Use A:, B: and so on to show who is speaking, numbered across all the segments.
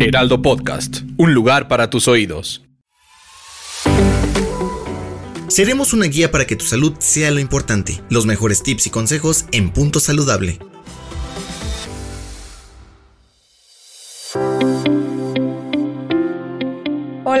A: Heraldo Podcast, un lugar para tus oídos.
B: Seremos una guía para que tu salud sea lo importante. Los mejores tips y consejos en Punto Saludable.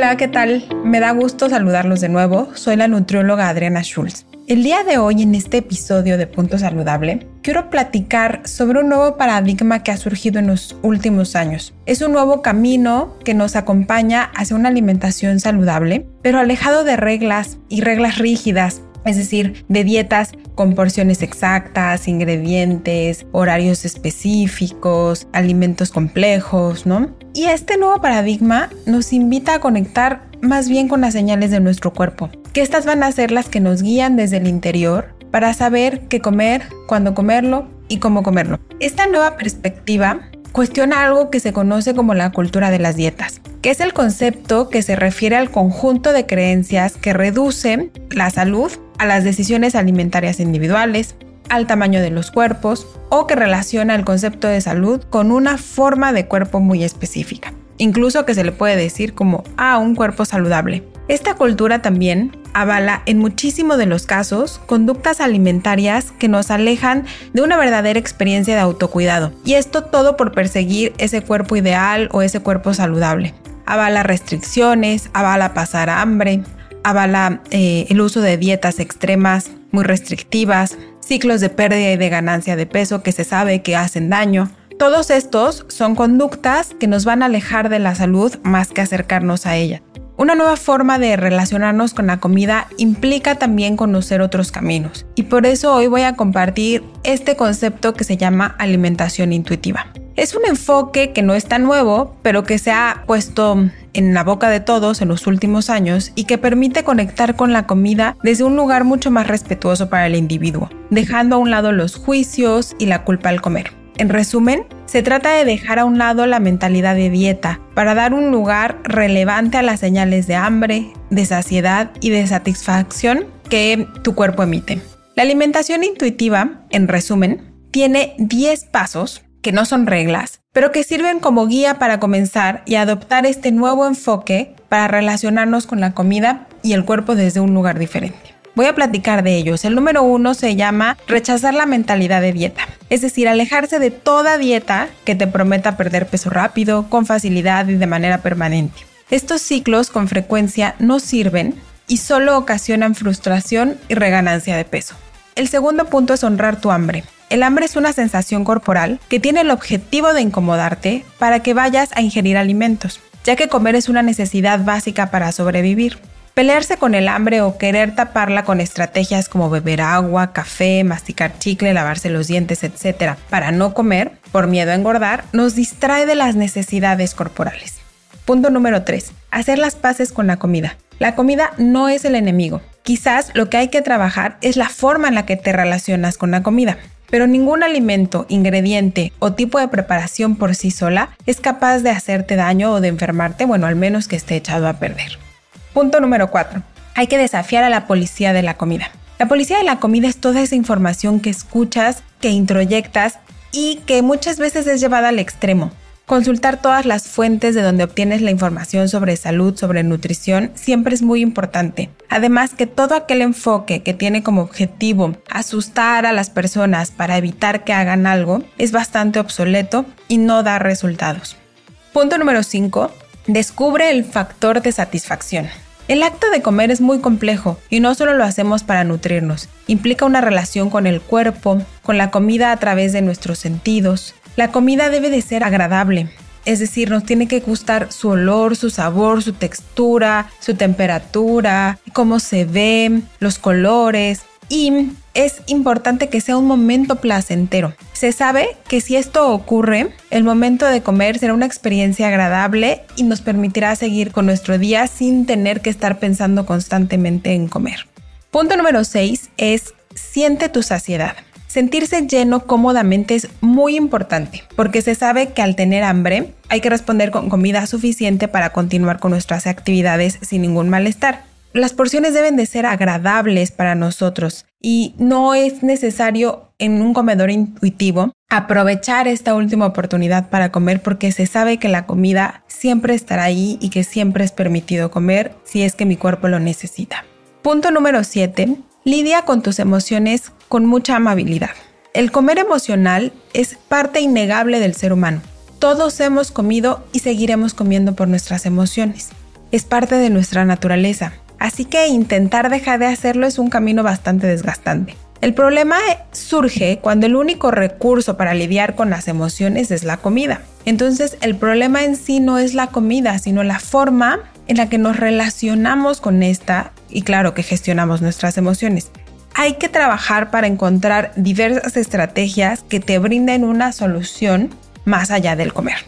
C: Hola, ¿qué tal? Me da gusto saludarlos de nuevo. Soy la nutrióloga Adriana Schulz. El día de hoy, en este episodio de Punto Saludable, quiero platicar sobre un nuevo paradigma que ha surgido en los últimos años. Es un nuevo camino que nos acompaña hacia una alimentación saludable, pero alejado de reglas y reglas rígidas es decir, de dietas con porciones exactas, ingredientes, horarios específicos, alimentos complejos, ¿no? Y este nuevo paradigma nos invita a conectar más bien con las señales de nuestro cuerpo, que estas van a ser las que nos guían desde el interior para saber qué comer, cuándo comerlo y cómo comerlo. Esta nueva perspectiva cuestiona algo que se conoce como la cultura de las dietas, que es el concepto que se refiere al conjunto de creencias que reducen la salud a las decisiones alimentarias individuales, al tamaño de los cuerpos o que relaciona el concepto de salud con una forma de cuerpo muy específica. Incluso que se le puede decir como a ah, un cuerpo saludable. Esta cultura también avala en muchísimo de los casos conductas alimentarias que nos alejan de una verdadera experiencia de autocuidado. Y esto todo por perseguir ese cuerpo ideal o ese cuerpo saludable. Avala restricciones, avala pasar hambre, avala eh, el uso de dietas extremas muy restrictivas, ciclos de pérdida y de ganancia de peso que se sabe que hacen daño. Todos estos son conductas que nos van a alejar de la salud más que acercarnos a ella. Una nueva forma de relacionarnos con la comida implica también conocer otros caminos y por eso hoy voy a compartir este concepto que se llama alimentación intuitiva. Es un enfoque que no es tan nuevo, pero que se ha puesto en la boca de todos en los últimos años y que permite conectar con la comida desde un lugar mucho más respetuoso para el individuo, dejando a un lado los juicios y la culpa al comer. En resumen, se trata de dejar a un lado la mentalidad de dieta para dar un lugar relevante a las señales de hambre, de saciedad y de satisfacción que tu cuerpo emite. La alimentación intuitiva, en resumen, tiene 10 pasos que no son reglas, pero que sirven como guía para comenzar y adoptar este nuevo enfoque para relacionarnos con la comida y el cuerpo desde un lugar diferente. Voy a platicar de ellos. El número uno se llama rechazar la mentalidad de dieta, es decir, alejarse de toda dieta que te prometa perder peso rápido, con facilidad y de manera permanente. Estos ciclos con frecuencia no sirven y solo ocasionan frustración y reganancia de peso. El segundo punto es honrar tu hambre. El hambre es una sensación corporal que tiene el objetivo de incomodarte para que vayas a ingerir alimentos, ya que comer es una necesidad básica para sobrevivir. Pelearse con el hambre o querer taparla con estrategias como beber agua, café, masticar chicle, lavarse los dientes, etc., para no comer, por miedo a engordar, nos distrae de las necesidades corporales. Punto número 3. Hacer las paces con la comida. La comida no es el enemigo. Quizás lo que hay que trabajar es la forma en la que te relacionas con la comida. Pero ningún alimento, ingrediente o tipo de preparación por sí sola es capaz de hacerte daño o de enfermarte, bueno, al menos que esté echado a perder. Punto número 4. Hay que desafiar a la policía de la comida. La policía de la comida es toda esa información que escuchas, que introyectas y que muchas veces es llevada al extremo. Consultar todas las fuentes de donde obtienes la información sobre salud, sobre nutrición, siempre es muy importante. Además que todo aquel enfoque que tiene como objetivo asustar a las personas para evitar que hagan algo es bastante obsoleto y no da resultados. Punto número 5. Descubre el factor de satisfacción. El acto de comer es muy complejo y no solo lo hacemos para nutrirnos, implica una relación con el cuerpo, con la comida a través de nuestros sentidos. La comida debe de ser agradable, es decir, nos tiene que gustar su olor, su sabor, su textura, su temperatura, cómo se ve, los colores. Y es importante que sea un momento placentero. Se sabe que si esto ocurre, el momento de comer será una experiencia agradable y nos permitirá seguir con nuestro día sin tener que estar pensando constantemente en comer. Punto número 6 es siente tu saciedad. Sentirse lleno cómodamente es muy importante porque se sabe que al tener hambre hay que responder con comida suficiente para continuar con nuestras actividades sin ningún malestar. Las porciones deben de ser agradables para nosotros y no es necesario en un comedor intuitivo aprovechar esta última oportunidad para comer porque se sabe que la comida siempre estará ahí y que siempre es permitido comer si es que mi cuerpo lo necesita. Punto número 7. Lidia con tus emociones con mucha amabilidad. El comer emocional es parte innegable del ser humano. Todos hemos comido y seguiremos comiendo por nuestras emociones. Es parte de nuestra naturaleza. Así que intentar dejar de hacerlo es un camino bastante desgastante. El problema surge cuando el único recurso para lidiar con las emociones es la comida. Entonces el problema en sí no es la comida, sino la forma en la que nos relacionamos con esta y claro que gestionamos nuestras emociones. Hay que trabajar para encontrar diversas estrategias que te brinden una solución más allá del comer.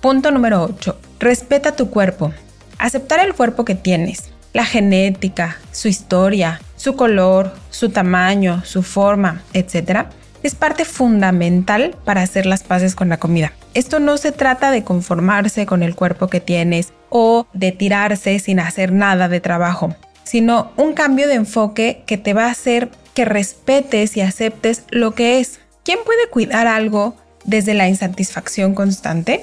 C: Punto número 8. Respeta tu cuerpo. Aceptar el cuerpo que tienes, la genética, su historia, su color, su tamaño, su forma, etc., es parte fundamental para hacer las paces con la comida. Esto no se trata de conformarse con el cuerpo que tienes o de tirarse sin hacer nada de trabajo, sino un cambio de enfoque que te va a hacer que respetes y aceptes lo que es. ¿Quién puede cuidar algo desde la insatisfacción constante?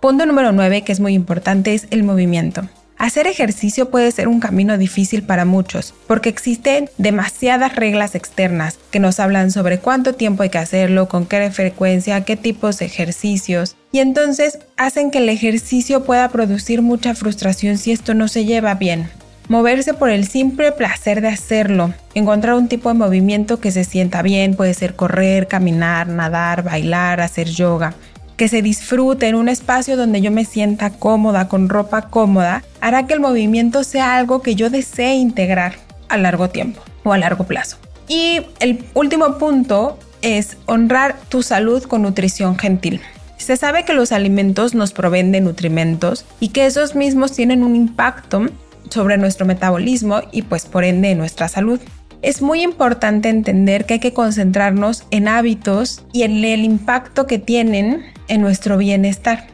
C: Punto número 9, que es muy importante, es el movimiento. Hacer ejercicio puede ser un camino difícil para muchos, porque existen demasiadas reglas externas que nos hablan sobre cuánto tiempo hay que hacerlo, con qué frecuencia, qué tipos de ejercicios, y entonces hacen que el ejercicio pueda producir mucha frustración si esto no se lleva bien. Moverse por el simple placer de hacerlo, encontrar un tipo de movimiento que se sienta bien, puede ser correr, caminar, nadar, bailar, hacer yoga que se disfrute en un espacio donde yo me sienta cómoda, con ropa cómoda, hará que el movimiento sea algo que yo desee integrar a largo tiempo o a largo plazo. Y el último punto es honrar tu salud con nutrición gentil. Se sabe que los alimentos nos proveen de nutrimentos y que esos mismos tienen un impacto sobre nuestro metabolismo y pues por ende nuestra salud. Es muy importante entender que hay que concentrarnos en hábitos y en el impacto que tienen en nuestro bienestar.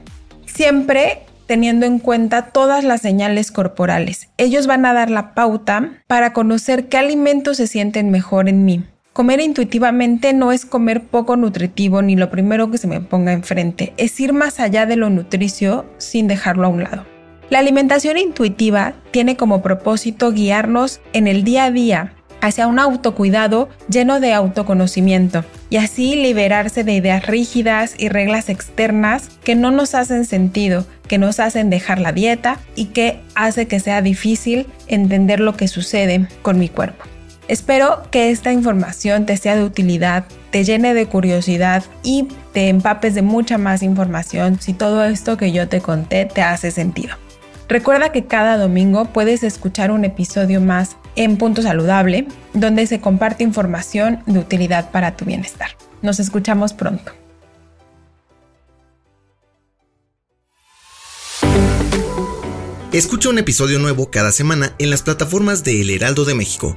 C: Siempre teniendo en cuenta todas las señales corporales. Ellos van a dar la pauta para conocer qué alimentos se sienten mejor en mí. Comer intuitivamente no es comer poco nutritivo ni lo primero que se me ponga enfrente, es ir más allá de lo nutricio sin dejarlo a un lado. La alimentación intuitiva tiene como propósito guiarnos en el día a día hacia un autocuidado lleno de autoconocimiento y así liberarse de ideas rígidas y reglas externas que no nos hacen sentido, que nos hacen dejar la dieta y que hace que sea difícil entender lo que sucede con mi cuerpo. Espero que esta información te sea de utilidad, te llene de curiosidad y te empapes de mucha más información si todo esto que yo te conté te hace sentido. Recuerda que cada domingo puedes escuchar un episodio más en Punto Saludable, donde se comparte información de utilidad para tu bienestar. Nos escuchamos pronto.
B: Escucha un episodio nuevo cada semana en las plataformas de El Heraldo de México